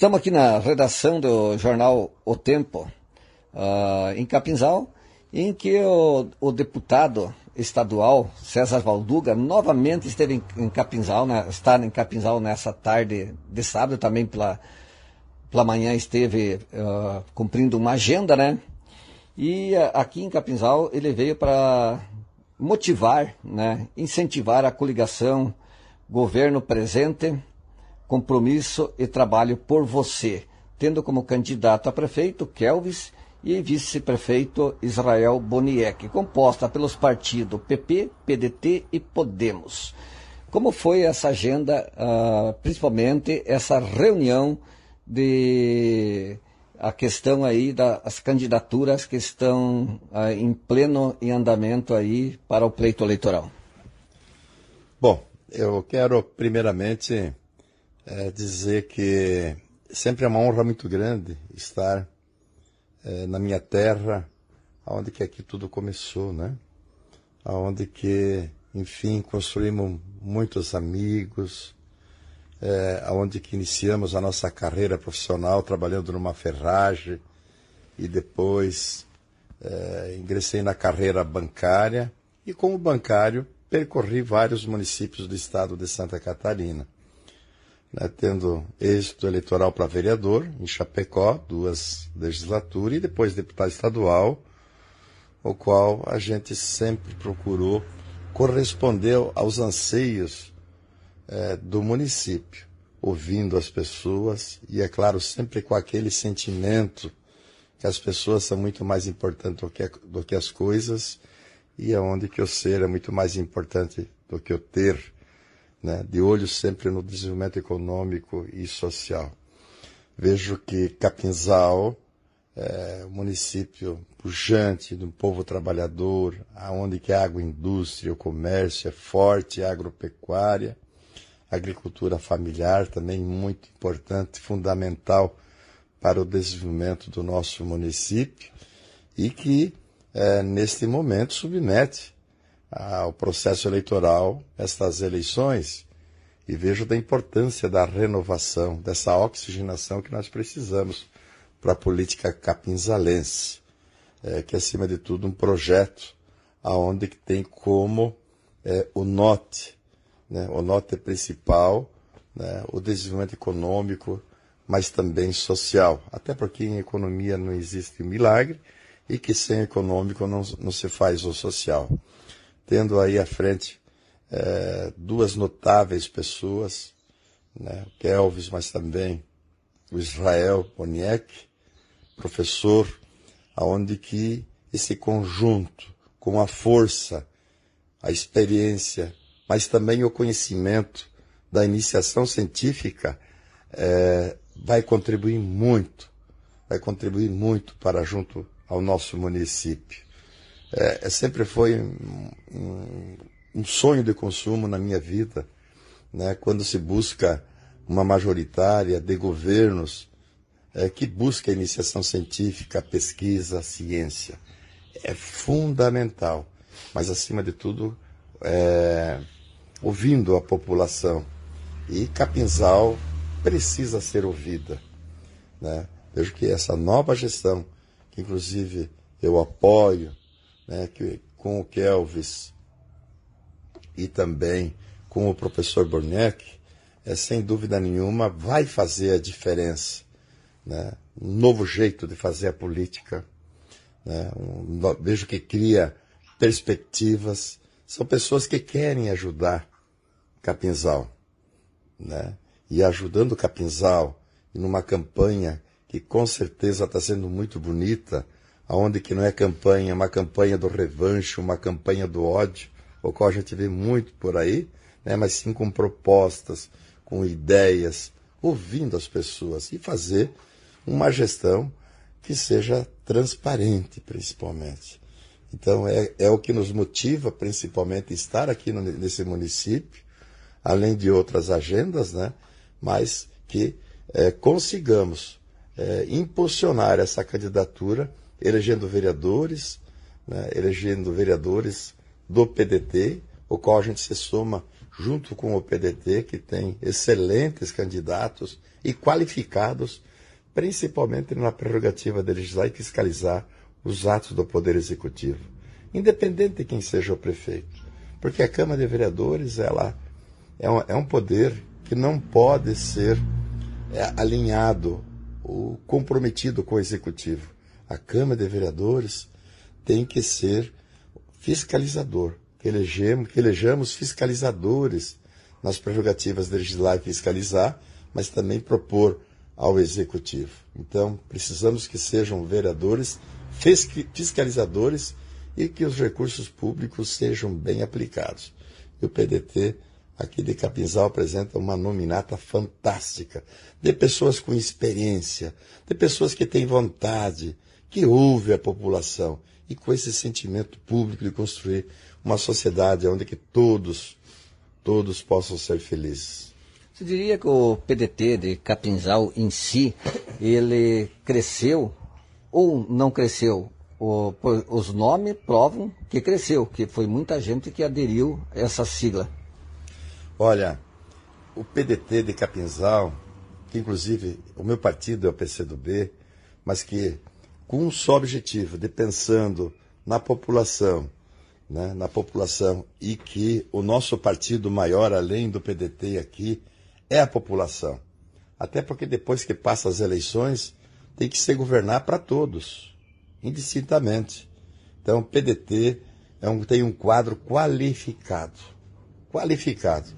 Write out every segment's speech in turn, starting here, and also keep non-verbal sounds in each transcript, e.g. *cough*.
Estamos aqui na redação do jornal O Tempo, uh, em Capinzal, em que o, o, deputado estadual César Valduga novamente esteve em, em Capinzal, né, está em Capinzal nessa tarde de sábado, também pela, pela manhã esteve uh, cumprindo uma agenda, né? E uh, aqui em Capinzal ele veio para motivar, né, incentivar a coligação governo presente, compromisso e trabalho por você, tendo como candidato a prefeito Kelvis e vice-prefeito Israel Boniek, composta pelos partidos PP, PDT e Podemos. Como foi essa agenda, uh, principalmente essa reunião de a questão aí das candidaturas que estão uh, em pleno em andamento aí para o pleito eleitoral? Bom, eu quero primeiramente é, dizer que sempre é uma honra muito grande estar é, na minha terra, aonde que aqui tudo começou, né? Aonde que, enfim, construímos muitos amigos, é, aonde que iniciamos a nossa carreira profissional trabalhando numa ferragem e depois é, ingressei na carreira bancária e como bancário percorri vários municípios do estado de Santa Catarina, né, tendo êxito eleitoral para vereador em Chapecó, duas legislaturas, e depois deputado estadual, o qual a gente sempre procurou corresponder aos anseios é, do município, ouvindo as pessoas e, é claro, sempre com aquele sentimento que as pessoas são muito mais importantes do que, do que as coisas e aonde que o ser é muito mais importante do que o ter, né? de olho sempre no desenvolvimento econômico e social. Vejo que Capinzal é município pujante, de um povo trabalhador, aonde que a agroindústria, o comércio é forte, a agropecuária, a agricultura familiar também muito importante, fundamental para o desenvolvimento do nosso município e que é, neste momento, submete ao processo eleitoral estas eleições e vejo da importância da renovação, dessa oxigenação que nós precisamos para a política capinzalense, é, que acima de tudo um projeto aonde que tem como é, o norte, né, o norte principal, né, o desenvolvimento econômico, mas também social. Até porque em economia não existe milagre, e que sem econômico não, não se faz o social. Tendo aí à frente é, duas notáveis pessoas, né, o Kelvis, mas também o Israel Boniek, professor, aonde que esse conjunto, com a força, a experiência, mas também o conhecimento da iniciação científica, é, vai contribuir muito, vai contribuir muito para junto ao nosso município. É, é sempre foi um, um, sonho de consumo na minha vida, né, quando se busca uma majoritária de governos é, que busca a iniciação científica, a pesquisa, a ciência. É fundamental, mas acima de tudo, é, ouvindo a população. E Capinzal precisa ser ouvida. Né? Vejo que essa nova gestão que inclusive eu apoio, né, que, com o Kelvis e também com o professor Borneck, é, sem dúvida nenhuma vai fazer a diferença. Né? Um novo jeito de fazer a política. Né? Um, vejo que cria perspectivas. São pessoas que querem ajudar Capinzal. Né? E ajudando Capinzal numa campanha que com certeza está sendo muito bonita, aonde que não é campanha, uma campanha do revanche, uma campanha do ódio, o qual a gente vê muito por aí, né, mas sim com propostas, com ideias, ouvindo as pessoas e fazer uma gestão que seja transparente, principalmente. Então, é, é o que nos motiva, principalmente, estar aqui no, nesse município, além de outras agendas, né? mas que é, consigamos é, impulsionar essa candidatura, elegendo vereadores, né, elegendo vereadores do PDT, o qual a gente se soma junto com o PDT, que tem excelentes candidatos e qualificados, principalmente na prerrogativa de legislar e fiscalizar os atos do Poder Executivo, independente de quem seja o prefeito. Porque a Câmara de Vereadores ela é um, é um poder que não pode ser é, alinhado ou comprometido com o Executivo. A Câmara de Vereadores tem que ser fiscalizador, que elejamos, que elejamos fiscalizadores nas prerrogativas de legislar e fiscalizar, mas também propor ao Executivo. Então, precisamos que sejam vereadores fiscalizadores e que os recursos públicos sejam bem aplicados. E o PDT aqui de Capinzal apresenta uma nominata fantástica, de pessoas com experiência, de pessoas que têm vontade, que ouvem a população e com esse sentimento público de construir uma sociedade onde que todos, todos possam ser felizes. Você diria que o PDT de Capinzal em si, ele cresceu ou não cresceu? O, os nomes provam que cresceu, que foi muita gente que aderiu a essa sigla. Olha, o PDT de Capinzal, que inclusive o meu partido é o PCdoB, mas que com um só objetivo de pensando na população, né, na população e que o nosso partido maior, além do PDT aqui, é a população. Até porque depois que passa as eleições, tem que ser governar para todos, indistintamente. Então, o PDT é um, tem um quadro qualificado, qualificado,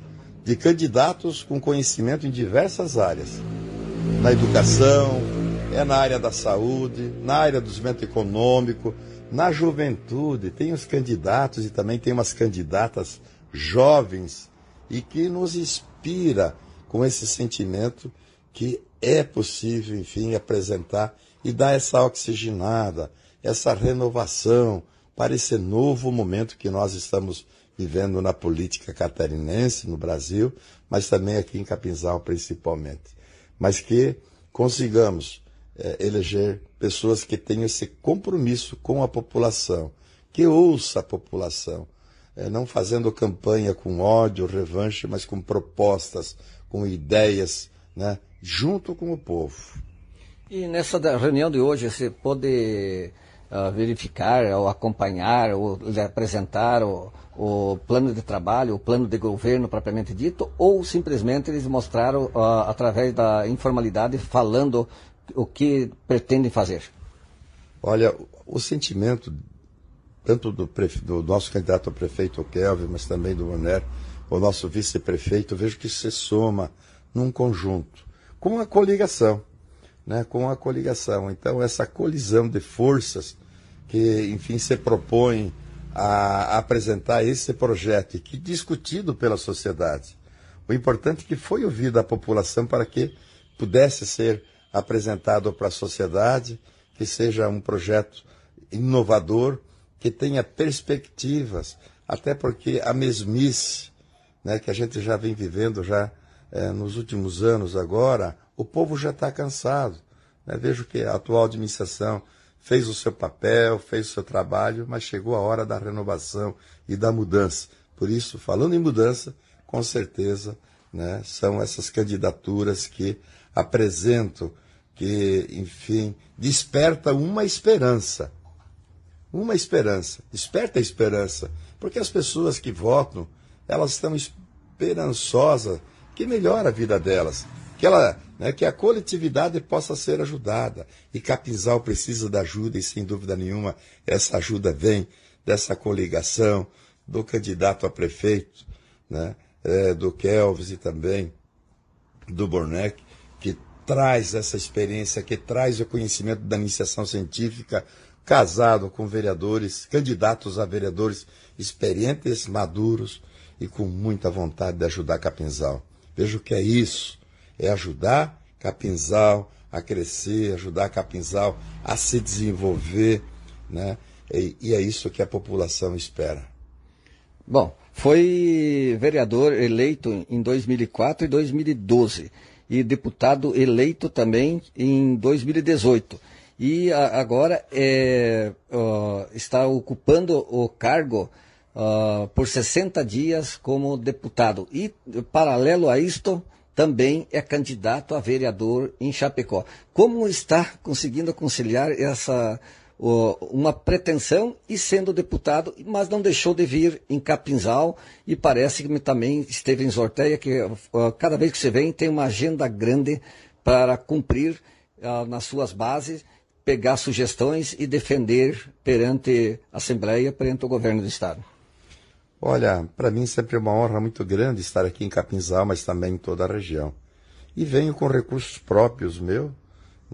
de candidatos com conhecimento em diversas áreas. Na educação, é na área da saúde, na área do desenvolvimento econômico, na juventude, tem os candidatos e também tem umas candidatas jovens e que nos inspira com esse sentimento que é possível, enfim, apresentar e dar essa oxigenada, essa renovação para esse novo momento que nós estamos vivendo na política catarinense, no Brasil, mas também aqui em Capinzal principalmente. Mas que consigamos é, eleger pessoas que tenham esse compromisso com a população, que ouça a população, é, não fazendo campanha com ódio, revanche, mas com propostas, com ideias, né, junto com o povo. E nessa reunião de hoje, você pode uh, verificar, ou acompanhar, ou apresentar o, o, plano de trabalho, o plano de governo propriamente dito, ou simplesmente eles mostraram uh, através da informalidade, falando o que pretendem fazer? Olha, o sentimento, tanto do, do nosso candidato a prefeito, o Kelvin, mas também do Moner, o nosso vice-prefeito, vejo que se soma num conjunto com a coligação, né, com a coligação. Então, essa colisão de forças que, enfim, se propõe a apresentar esse projeto e que discutido pela sociedade. O importante é que foi ouvida a população para que pudesse ser apresentado para a sociedade, que seja um projeto inovador, que tenha perspectivas, até porque a mesmice né, que a gente já vem vivendo já é, nos últimos anos agora, o povo já está cansado. Né? Vejo que a atual administração fez o seu papel, fez o seu trabalho, mas chegou a hora da renovação e da mudança. Por isso, falando em mudança, com certeza né, são essas candidaturas que apresentam, que, enfim, desperta uma esperança. Uma esperança, desperta a esperança, porque as pessoas que votam, elas estão esperançosas que melhora a vida delas, que ela, né, que a coletividade possa ser ajudada. E Capinzal precisa da ajuda e sem dúvida nenhuma essa ajuda vem dessa coligação do candidato a prefeito, né, é, do Kelvis e também do Bornec, traz essa experiência, que traz o conhecimento da iniciação científica, casado com vereadores, candidatos a vereadores experientes, maduros e com muita vontade de ajudar Capinzal. Vejo que é isso, é ajudar Capinzal a crescer, ajudar Capinzal a se desenvolver, né? E, e é isso que a população espera. Bom, foi vereador eleito em 2004 e 2012 e deputado eleito também em 2018. E a, agora é, está ocupando o cargo uh, por 60 dias como deputado. E, paralelo a isto, também é candidato a vereador em Chapecó. Como está conseguindo conciliar essa uma pretensão e sendo deputado, mas não deixou de vir em Capinzal e parece que também esteve em Zorteia, que cada vez que você vem tem uma agenda grande para cumprir uh, nas suas bases, pegar sugestões e defender perante a Assembleia, perante o governo do Estado. Olha, para mim sempre é uma honra muito grande estar aqui em Capinzal, mas também em toda a região. E venho com recursos próprios meu,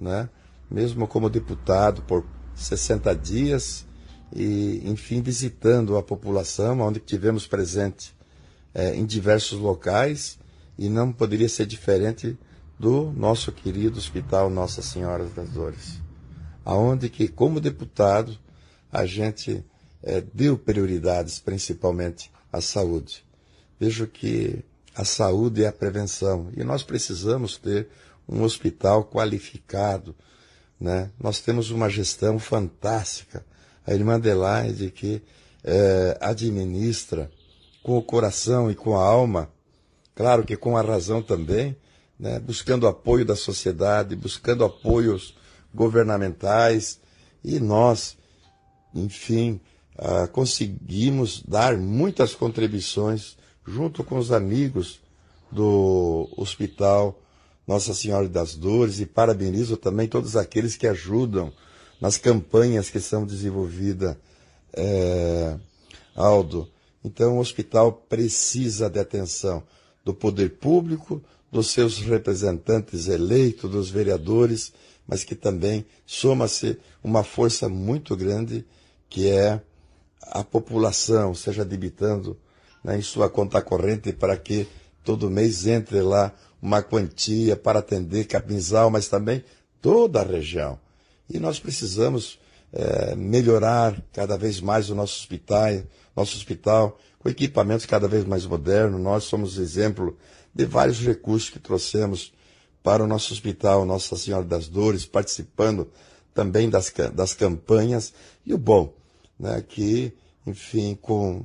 né? mesmo como deputado por 60 dias e, enfim, visitando a população, onde tivemos presente é, em diversos locais e não poderia ser diferente do nosso querido Hospital Nossa Senhora das Dores, aonde que, como deputado, a gente é, deu prioridades principalmente à saúde. Vejo que a saúde é a prevenção e nós precisamos ter um hospital qualificado, né? Nós temos uma gestão fantástica. A irmã Adelaide que é, administra com o coração e com a alma, claro que com a razão também, né? buscando apoio da sociedade, buscando apoios governamentais e nós, enfim, ah, conseguimos dar muitas contribuições junto com os amigos do Hospital nossa Senhora das Dores e parabenizo também todos aqueles que ajudam nas campanhas que são desenvolvidas, é, Aldo. Então, o hospital precisa de atenção do poder público, dos seus representantes eleitos, dos vereadores, mas que também soma-se uma força muito grande que é a população, seja debitando né, em sua conta corrente para que todo mês entre lá uma quantia para atender Capinzal, mas também toda a região. E nós precisamos é, melhorar cada vez mais o nosso hospital, nosso hospital, com equipamentos cada vez mais modernos. Nós somos exemplo de vários recursos que trouxemos para o nosso hospital Nossa Senhora das Dores, participando também das, das campanhas. E o bom, né, que, enfim, com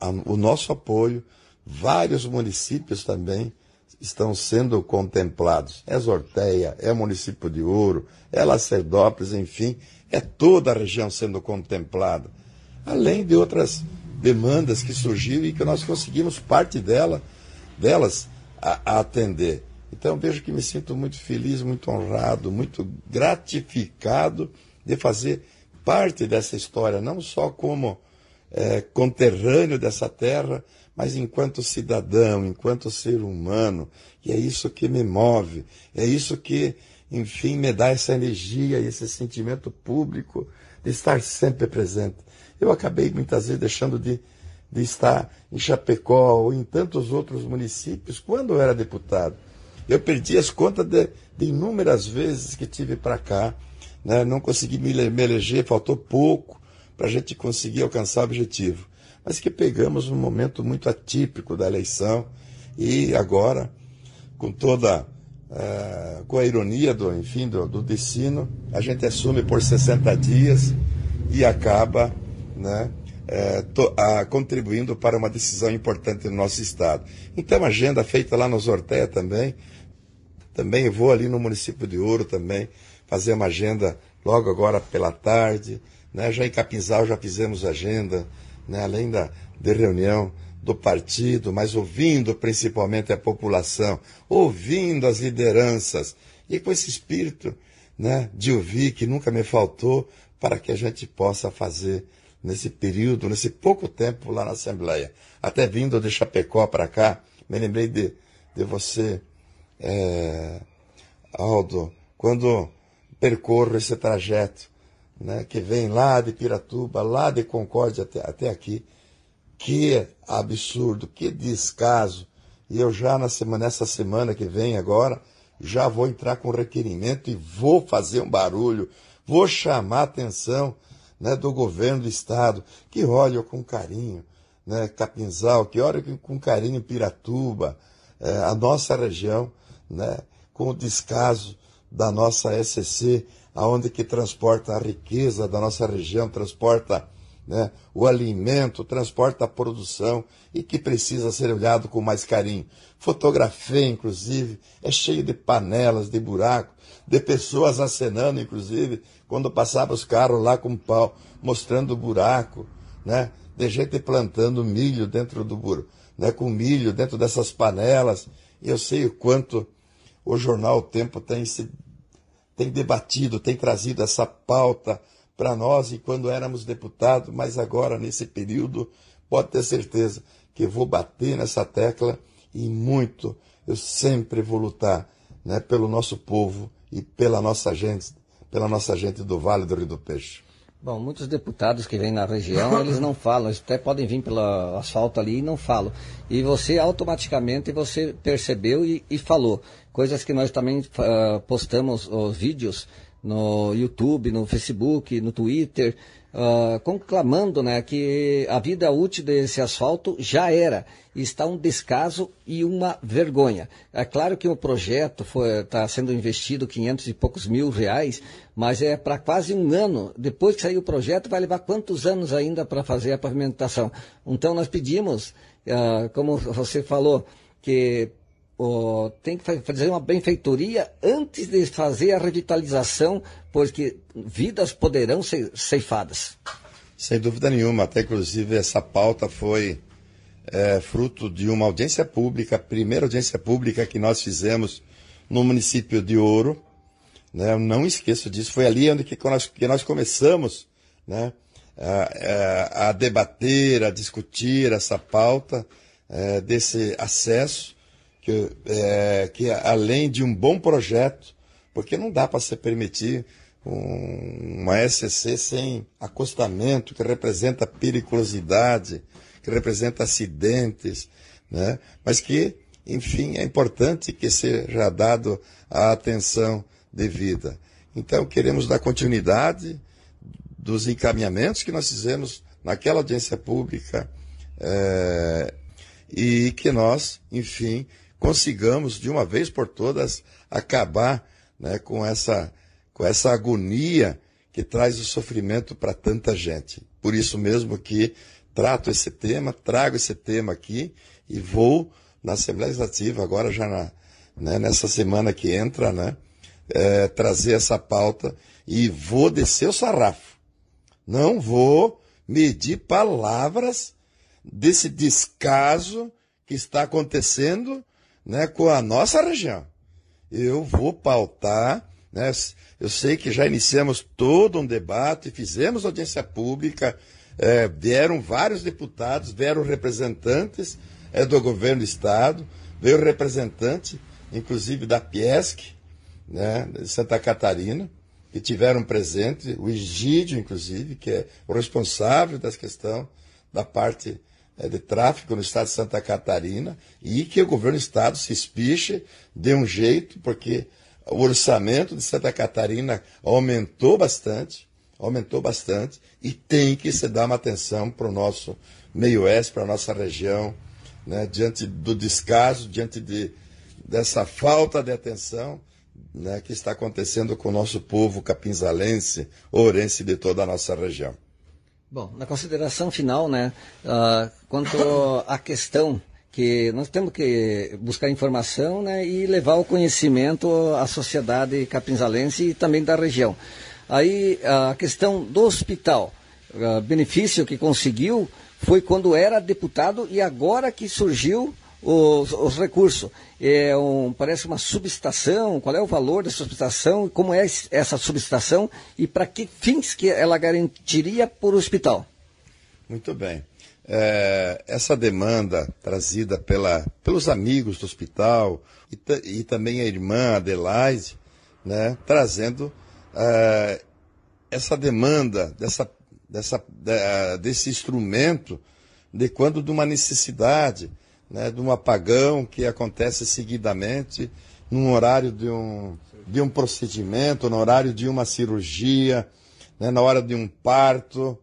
a, o nosso apoio, vários municípios também estão sendo contemplados. É Zorteia, é município de Ouro, é Lacerdópolis, enfim, é toda a região sendo contemplada. Além de outras demandas que surgiram e que nós conseguimos parte dela, delas a, a atender. Então vejo que me sinto muito feliz, muito honrado, muito gratificado de fazer parte dessa história, não só como é, conterrâneo dessa terra, mas enquanto cidadão, enquanto ser humano, e é isso que me move, é isso que, enfim, me dá essa energia e esse sentimento público de estar sempre presente. Eu acabei muitas vezes deixando de, de estar em Chapecó ou em tantos outros municípios quando eu era deputado. Eu perdi as contas de, de inúmeras vezes que tive para cá, né? não consegui me, me eleger, faltou pouco para a gente conseguir alcançar o objetivo mas que pegamos um momento muito atípico da eleição e agora, com toda uh, com a ironia do, enfim, do, do destino, a gente assume por 60 dias e acaba né, é, to, a, contribuindo para uma decisão importante no nosso estado. Então, agenda feita lá no Zorteia também, também vou ali no município de Ouro também fazer uma agenda logo agora pela tarde, né? já em Capinzal já fizemos agenda, né, além da, de reunião do partido, mas ouvindo principalmente a população, ouvindo as lideranças, e com esse espírito né, de ouvir que nunca me faltou para que a gente possa fazer nesse período, nesse pouco tempo lá na Assembleia. Até vindo de Chapecó para cá, me lembrei de, de você, é, Aldo, quando percorro esse trajeto né, que vem lá de Piratuba, lá de Concórdia até, até aqui. Que absurdo, que descaso. E eu já na semana, nessa semana que vem agora, já vou entrar com requerimento e vou fazer um barulho, vou chamar a atenção né, do governo do estado, que olhe com carinho né, Capinzal, que olhe com carinho Piratuba, é, a nossa região, né, com o descaso da nossa SCC, aonde que transporta a riqueza da nossa região, transporta né, o alimento, o transporte da produção e que precisa ser olhado com mais carinho. Fotografia, inclusive, é cheio de panelas, de buracos, de pessoas acenando, inclusive, quando passava os carros lá com pau, mostrando o buraco, né? De gente plantando milho dentro do buraco, né? Com milho dentro dessas panelas. E eu sei o quanto o jornal O Tempo tem se tem debatido, tem trazido essa pauta para nós e quando éramos deputados, mas agora nesse período, pode ter certeza que vou bater nessa tecla e muito. Eu sempre vou lutar né, pelo nosso povo e pela nossa gente, pela nossa gente do Vale do Rio do Peixe. Bom, muitos deputados que vêm na região, *laughs* eles não falam, eles até podem vir pelo asfalto ali e não falam. E você automaticamente você percebeu e, e falou. Coisas que nós também uh, postamos os vídeos no YouTube, no Facebook, no Twitter, uh, conclamando né, que a vida útil desse asfalto já era. Está um descaso e uma vergonha. É claro que o projeto está sendo investido 500 e poucos mil reais, mas é para quase um ano. Depois que sair o projeto, vai levar quantos anos ainda para fazer a pavimentação? Então nós pedimos, uh, como você falou, que oh, tem que fazer uma benfeitoria antes de fazer a revitalização, porque vidas poderão ser ceifadas. Sem dúvida nenhuma, até inclusive essa pauta foi é, fruto de uma audiência pública, a primeira audiência pública que nós fizemos no município de Ouro. Né? Eu não esqueço disso, foi ali onde que nós, que nós começamos né? a, a, a debater, a discutir essa pauta é, desse acesso que, é, que além de um bom projeto, porque não dá para se permitir um, uma SCC sem acostamento, que representa periculosidade, que representa acidentes, né? mas que, enfim, é importante que seja dado a atenção devida. Então, queremos dar continuidade dos encaminhamentos que nós fizemos naquela audiência pública é, e que nós, enfim, consigamos de uma vez por todas acabar né, com, essa, com essa agonia que traz o sofrimento para tanta gente. Por isso mesmo que trato esse tema, trago esse tema aqui e vou na Assembleia Legislativa, agora já na, né, nessa semana que entra, né, é, trazer essa pauta e vou descer o sarrafo. Não vou medir palavras desse descaso que está acontecendo né, com a nossa região. Eu vou pautar, né, eu sei que já iniciamos todo um debate, fizemos audiência pública, é, vieram vários deputados, vieram representantes é, do governo do Estado, veio representante, inclusive da Piesc, né, de Santa Catarina, que tiveram presente, o Egídio, inclusive, que é o responsável dessa questão da parte de tráfico no estado de Santa Catarina e que o governo do estado se espiche, dê um jeito, porque o orçamento de Santa Catarina aumentou bastante, aumentou bastante, e tem que se dar uma atenção para o nosso meio oeste, para a nossa região, né, diante do descaso, diante de, dessa falta de atenção né, que está acontecendo com o nosso povo capinzalense, ourense de toda a nossa região. Bom, na consideração final, né, uh, quanto à questão que nós temos que buscar informação né, e levar o conhecimento à sociedade capinzalense e também da região. Aí a questão do hospital, uh, benefício que conseguiu foi quando era deputado e agora que surgiu os, os recursos. É um, parece uma subestação, qual é o valor da subestação, como é essa subestação e para que fins que ela garantiria por hospital? Muito bem. É, essa demanda trazida pela, pelos amigos do hospital e, e também a irmã Adelaide, né, trazendo é, essa demanda dessa, dessa, desse instrumento de quando de uma necessidade né, de um apagão que acontece seguidamente num horário de um, de um procedimento, no horário de uma cirurgia, né, na hora de um parto.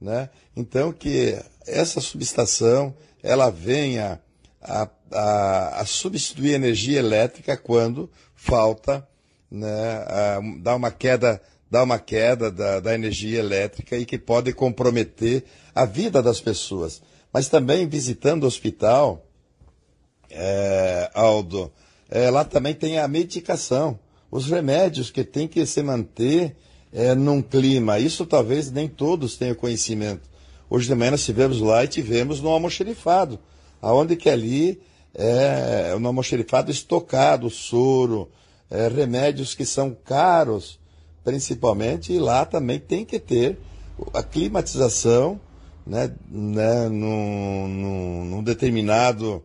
Né? Então, que essa subestação ela venha a, a, a substituir energia elétrica quando falta, né, a, dar uma queda dar uma queda da, da energia elétrica e que pode comprometer a vida das pessoas. Mas também visitando o hospital, é, Aldo, é, lá também tem a medicação, os remédios que tem que se manter é, num clima. Isso talvez nem todos tenham conhecimento. Hoje de manhã nós tivemos lá e tivemos no almoxerifado, aonde que ali é no almoxerifado estocado, soro, é, remédios que são caros, principalmente, e lá também tem que ter a climatização né, né, num, num, num determinado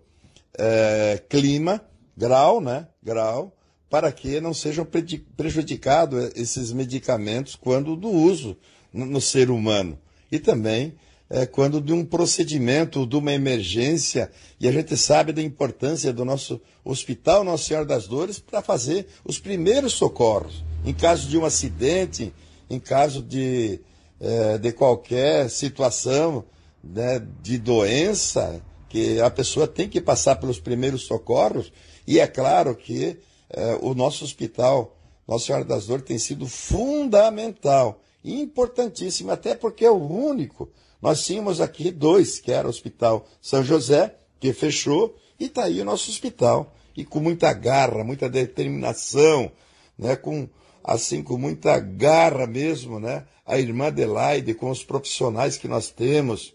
é, clima, grau, né, grau, para que não sejam prejudicados esses medicamentos quando do uso no, no ser humano. E também é, quando de um procedimento, de uma emergência, e a gente sabe da importância do nosso Hospital Nossa Senhora das Dores para fazer os primeiros socorros. Em caso de um acidente, em caso de, é, de qualquer situação né, de doença, que a pessoa tem que passar pelos primeiros socorros, e é claro que é, o nosso hospital, Nossa Senhora das Dores, tem sido fundamental, importantíssimo, até porque é o único. Nós tínhamos aqui dois, que era o Hospital São José, que fechou, e está aí o nosso hospital. E com muita garra, muita determinação, né, com assim com muita garra mesmo, né? A irmã Adelaide, com os profissionais que nós temos,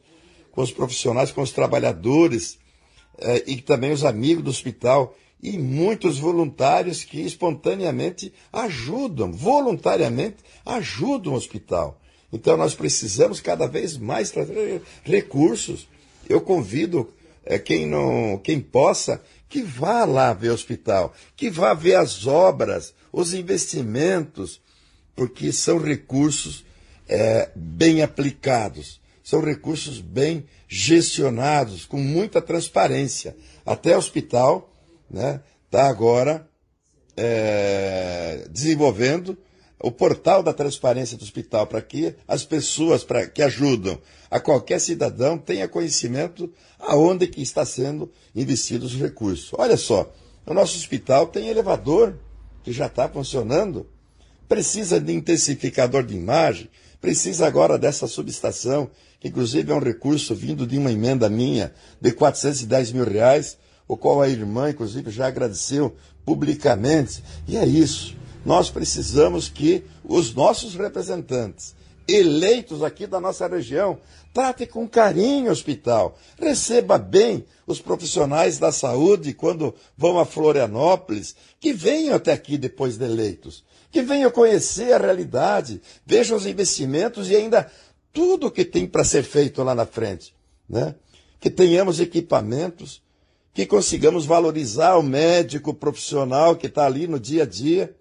com os profissionais, com os trabalhadores eh, e também os amigos do hospital e muitos voluntários que espontaneamente ajudam, voluntariamente ajudam o hospital. Então nós precisamos cada vez mais trazer recursos. Eu convido é, quem não, quem possa, que vá lá ver o hospital, que vá ver as obras, os investimentos, porque são recursos é, bem aplicados são recursos bem gestionados, com muita transparência. Até o hospital está né, tá agora é, desenvolvendo o portal da transparência do hospital para que as pessoas pra, que ajudam a qualquer cidadão tenha conhecimento aonde que está sendo investidos os recursos. Olha só, o nosso hospital tem elevador que já está funcionando, precisa de intensificador de imagem, precisa agora dessa subestação Inclusive é um recurso vindo de uma emenda minha de 410 mil reais, o qual a irmã, inclusive, já agradeceu publicamente. E é isso. Nós precisamos que os nossos representantes, eleitos aqui da nossa região, trate com carinho o hospital, receba bem os profissionais da saúde quando vão a Florianópolis, que venham até aqui depois de eleitos, que venham conhecer a realidade, vejam os investimentos e ainda tudo que tem para ser feito lá na frente, né? Que tenhamos equipamentos, que consigamos valorizar o médico profissional que está ali no dia a dia.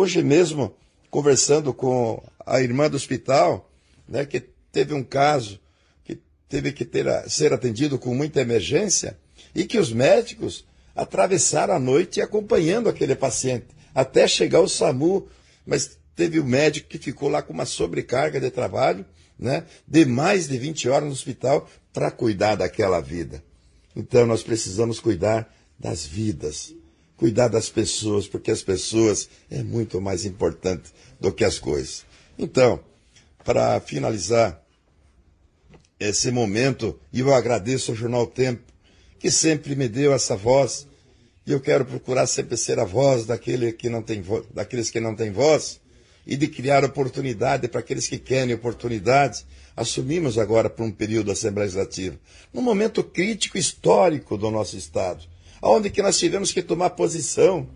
Hoje mesmo, conversando com a irmã do hospital, né, que teve um caso que teve que ter, ser atendido com muita emergência e que os médicos atravessaram a noite acompanhando aquele paciente até chegar o SAMU, mas teve o um médico que ficou lá com uma sobrecarga de trabalho né, de mais de 20 horas no hospital para cuidar daquela vida. Então nós precisamos cuidar das vidas, cuidar das pessoas, porque as pessoas é muito mais importante do que as coisas. Então, para finalizar esse momento, eu agradeço ao Jornal Tempo, que sempre me deu essa voz, e eu quero procurar sempre ser a voz daquele que não tem daqueles que não têm voz, e de criar oportunidade para aqueles que querem oportunidade, assumimos agora por um período da Assembleia Legislativa, num momento crítico histórico do nosso Estado, aonde que nós tivemos que tomar posição,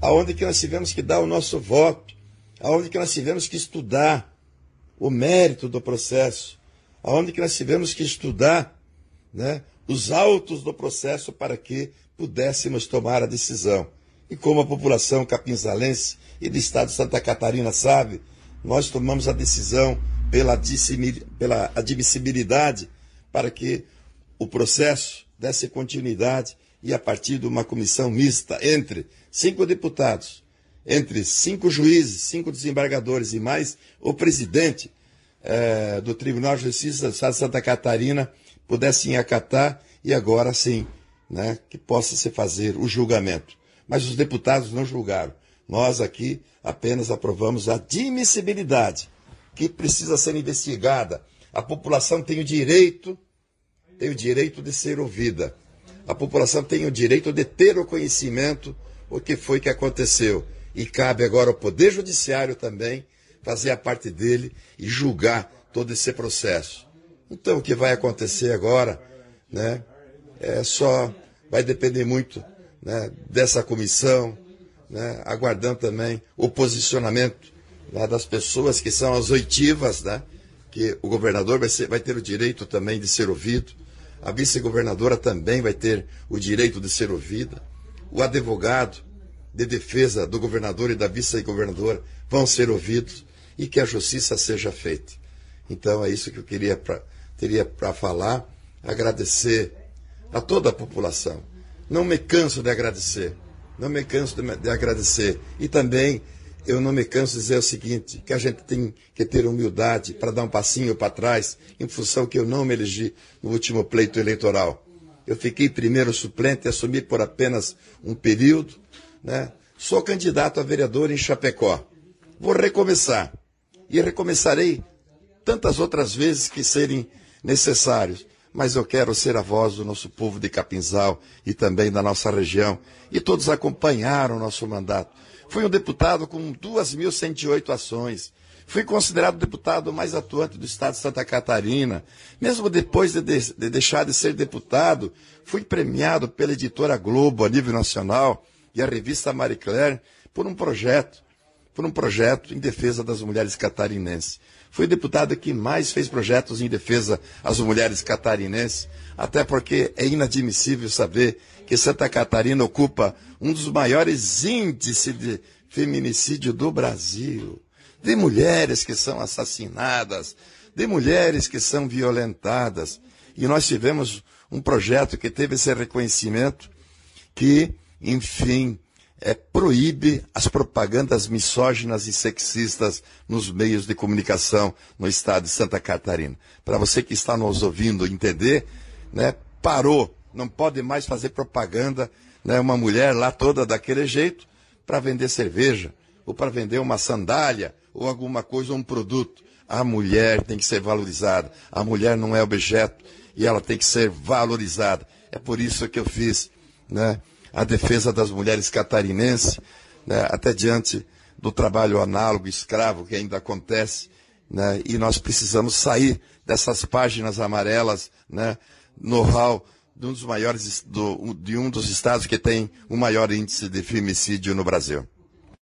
aonde que nós tivemos que dar o nosso voto, aonde que nós tivemos que estudar o mérito do processo, aonde que nós tivemos que estudar né, os autos do processo para que pudéssemos tomar a decisão. E como a população capinzalense e do estado de Santa Catarina sabe, nós tomamos a decisão pela, pela admissibilidade para que o processo desse continuidade e a partir de uma comissão mista entre cinco deputados, entre cinco juízes, cinco desembargadores e mais o presidente eh, do Tribunal de Justiça do Estado de Santa Catarina pudessem acatar e agora sim, né, que possa se fazer o julgamento mas os deputados não julgaram. Nós aqui apenas aprovamos a admissibilidade, que precisa ser investigada. A população tem o direito, tem o direito de ser ouvida. A população tem o direito de ter o conhecimento o que foi que aconteceu. E cabe agora ao Poder Judiciário também fazer a parte dele e julgar todo esse processo. Então, o que vai acontecer agora, né, é só vai depender muito né, dessa comissão, né, aguardando também o posicionamento das pessoas que são as oitivas, né, que o governador vai, ser, vai ter o direito também de ser ouvido, a vice-governadora também vai ter o direito de ser ouvida, o advogado de defesa do governador e da vice-governadora vão ser ouvidos e que a justiça seja feita. Então é isso que eu queria pra, teria para falar, agradecer a toda a população. Não me canso de agradecer, não me canso de, de agradecer. E também eu não me canso de dizer o seguinte, que a gente tem que ter humildade para dar um passinho para trás, em função que eu não me elegi no último pleito eleitoral. Eu fiquei primeiro suplente, assumi por apenas um período, né? Sou candidato a vereador em Chapecó. Vou recomeçar. E recomeçarei tantas outras vezes que serem necessários. Mas eu quero ser a voz do nosso povo de Capinzal e também da nossa região. E todos acompanharam o nosso mandato. Fui um deputado com 2.108 ações. Fui considerado o deputado mais atuante do estado de Santa Catarina. Mesmo depois de, de, de deixar de ser deputado, fui premiado pela editora Globo a nível nacional e a revista Marie Claire por um projeto, por um projeto em defesa das mulheres catarinenses. Fui o deputado que mais fez projetos em defesa às mulheres catarinenses, até porque é inadmissível saber que Santa Catarina ocupa um dos maiores índices de feminicídio do Brasil, de mulheres que são assassinadas, de mulheres que são violentadas. E nós tivemos um projeto que teve esse reconhecimento, que, enfim, é, proíbe as propagandas misóginas e sexistas nos meios de comunicação no estado de Santa Catarina. Para você que está nos ouvindo entender, né, parou não pode mais fazer propaganda, né, uma mulher lá toda daquele jeito, para vender cerveja, ou para vender uma sandália, ou alguma coisa, ou um produto. A mulher tem que ser valorizada. A mulher não é objeto e ela tem que ser valorizada. É por isso que eu fiz né, a defesa das mulheres catarinenses, né, até diante do trabalho análogo, escravo, que ainda acontece. Né, e nós precisamos sair dessas páginas amarelas, né, know-how de um dos maiores, do, de um dos estados que tem o maior índice de femicídio no Brasil.